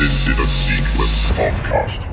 Abandoned in a Sequence podcast.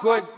good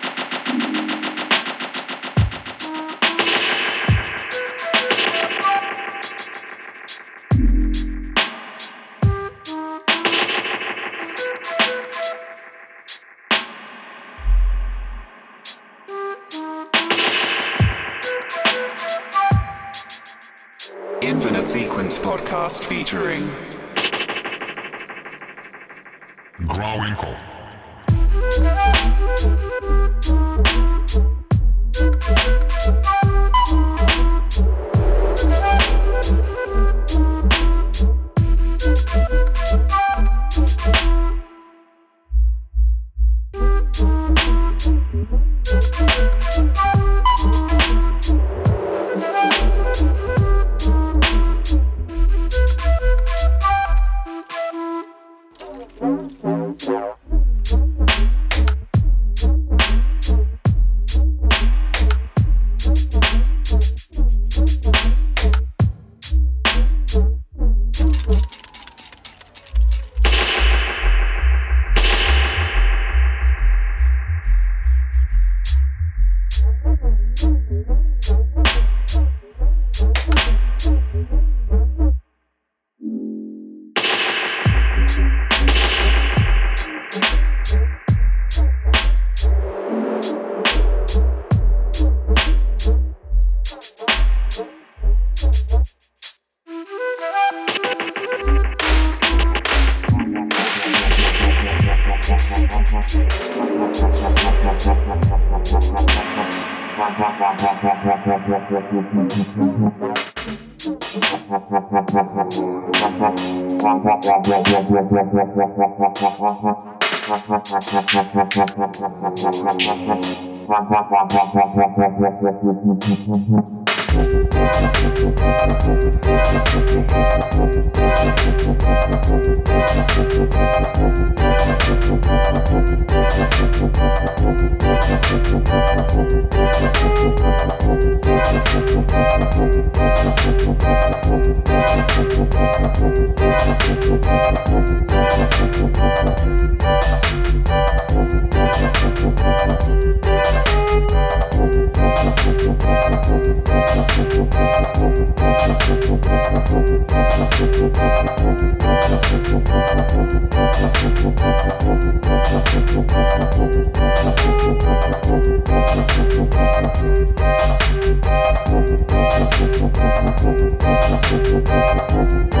featuring Grauwinkle. Thank you. Thank Thank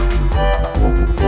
God.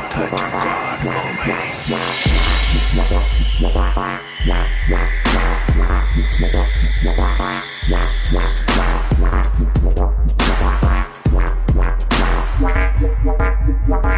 touch of God Almighty.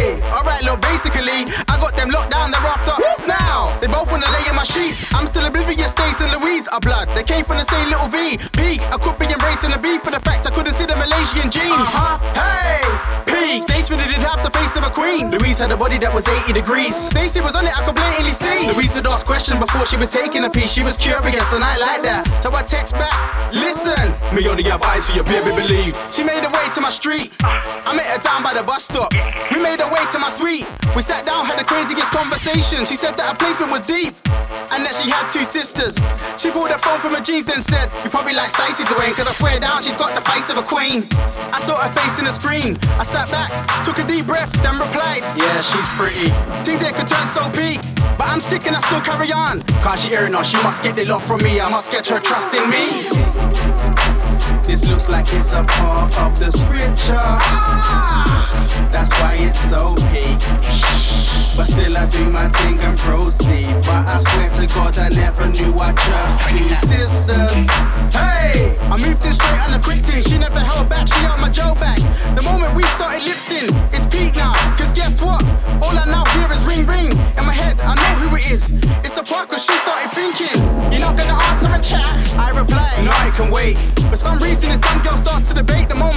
Alright, look, basically, I got them locked down, they're after. Now! They both wanna lay in my sheets. I'm still oblivious, Stace and Louise are blood. They came from the same little V. Peak, I could be embracing the B for the fact I couldn't see the Malaysian genes. Uh huh. Hey! Peak, Stace really did have the face of a queen. Louise had a body that was 80 degrees. Stacey was on it, I could blatantly see. Louise would ask questions before she was taking a piece. She was curious, and I like that. So I text back, listen. Me only have eyes for your baby, believe. She made her way to my street. I met her down by the bus stop. We made her way to my suite. We sat down, had the craziest conversation. She said that her placement was deep and that she had two sisters. She pulled her phone from her jeans, then said, You probably like Stacey Dwayne, cause I swear down she's got the face of a queen. I saw her face in the screen. I sat back, took a deep breath, then replied, Yeah, she's pretty. Things that could turn so big. But I'm sick and I still carry on. Cause she hearing on, she must get the love from me. I must get her trust in me. This looks like it's a part of the scripture. Ah! That's why it's so peak. But still, I do my thing and proceed. But I swear to God, I never knew I trust two sisters. Hey, I moved in straight on a quick thing. She never held back, she held my jaw back. The moment we started lipsing, it's peak now. Cause guess what? All I now hear ring ring. In my head, I know who it is. It's a part cause she started thinking. You're not gonna answer and chat. I reply, No, I can wait. For some reason, as some girl starts to debate, the moment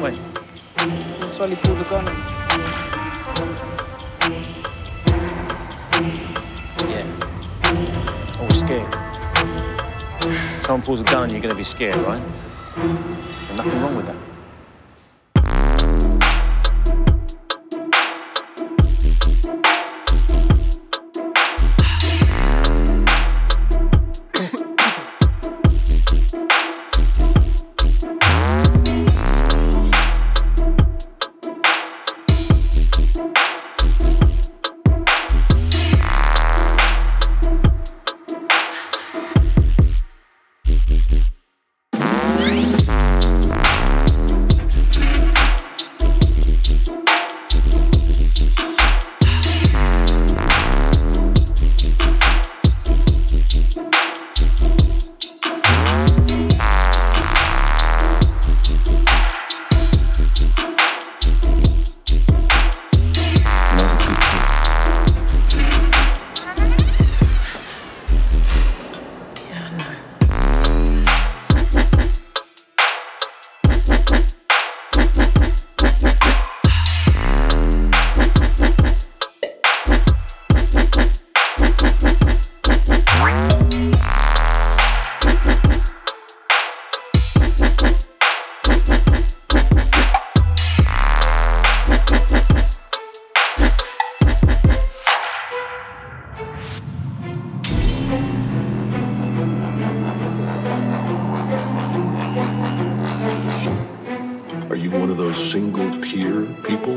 Wait. Swali Pudukana. Yeah. I was scared. Someone pulls a gun you're gonna be scared, right? There's nothing wrong with that. you one of those single tear people?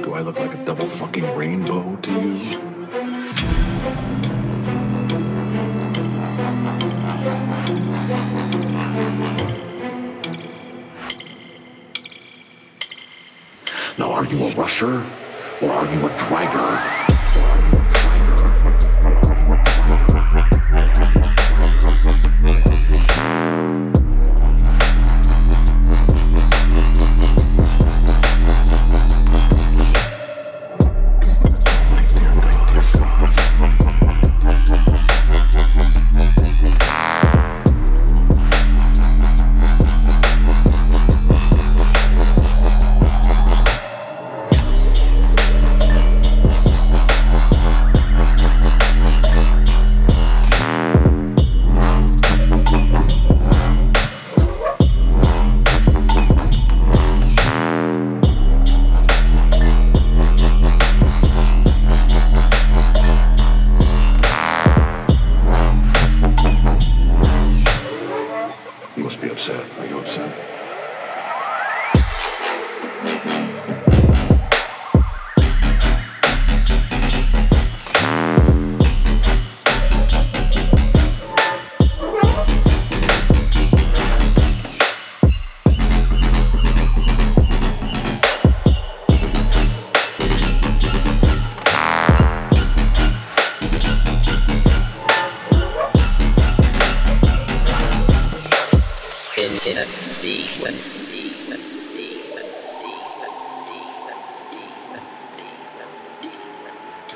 Do I look like a double fucking rainbow to you? Now, are you a rusher or are you a driver?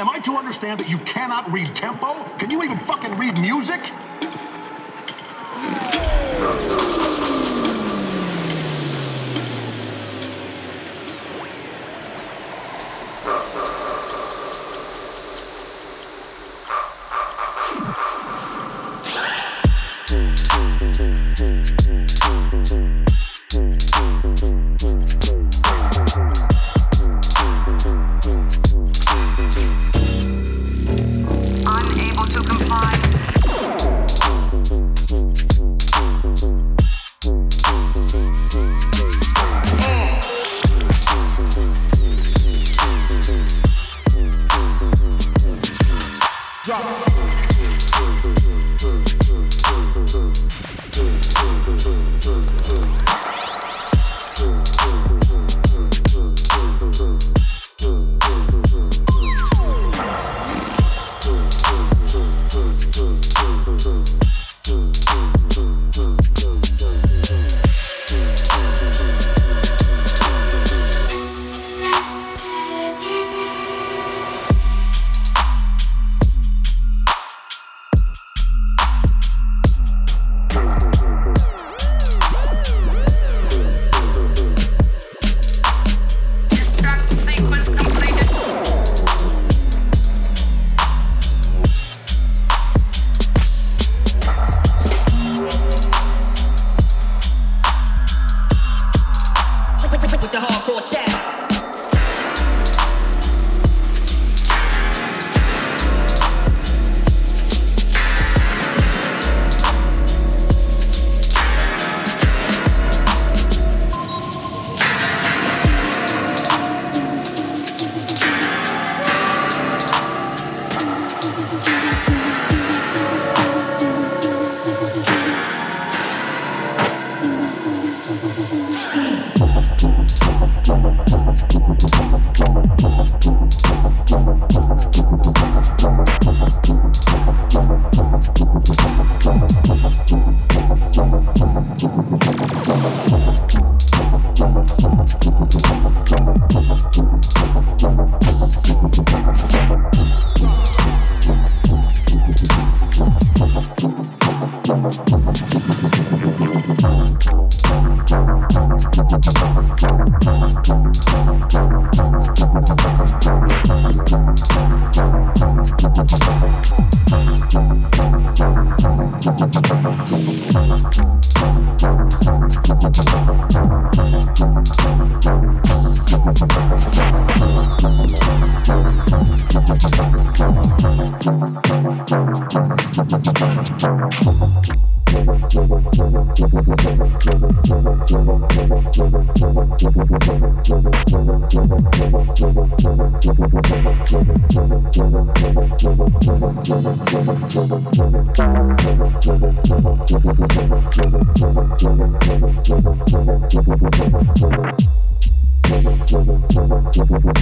Am I to understand that you cannot read tempo? Can you even fucking read music? course down.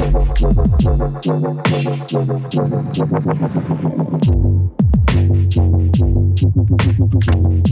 Thank you.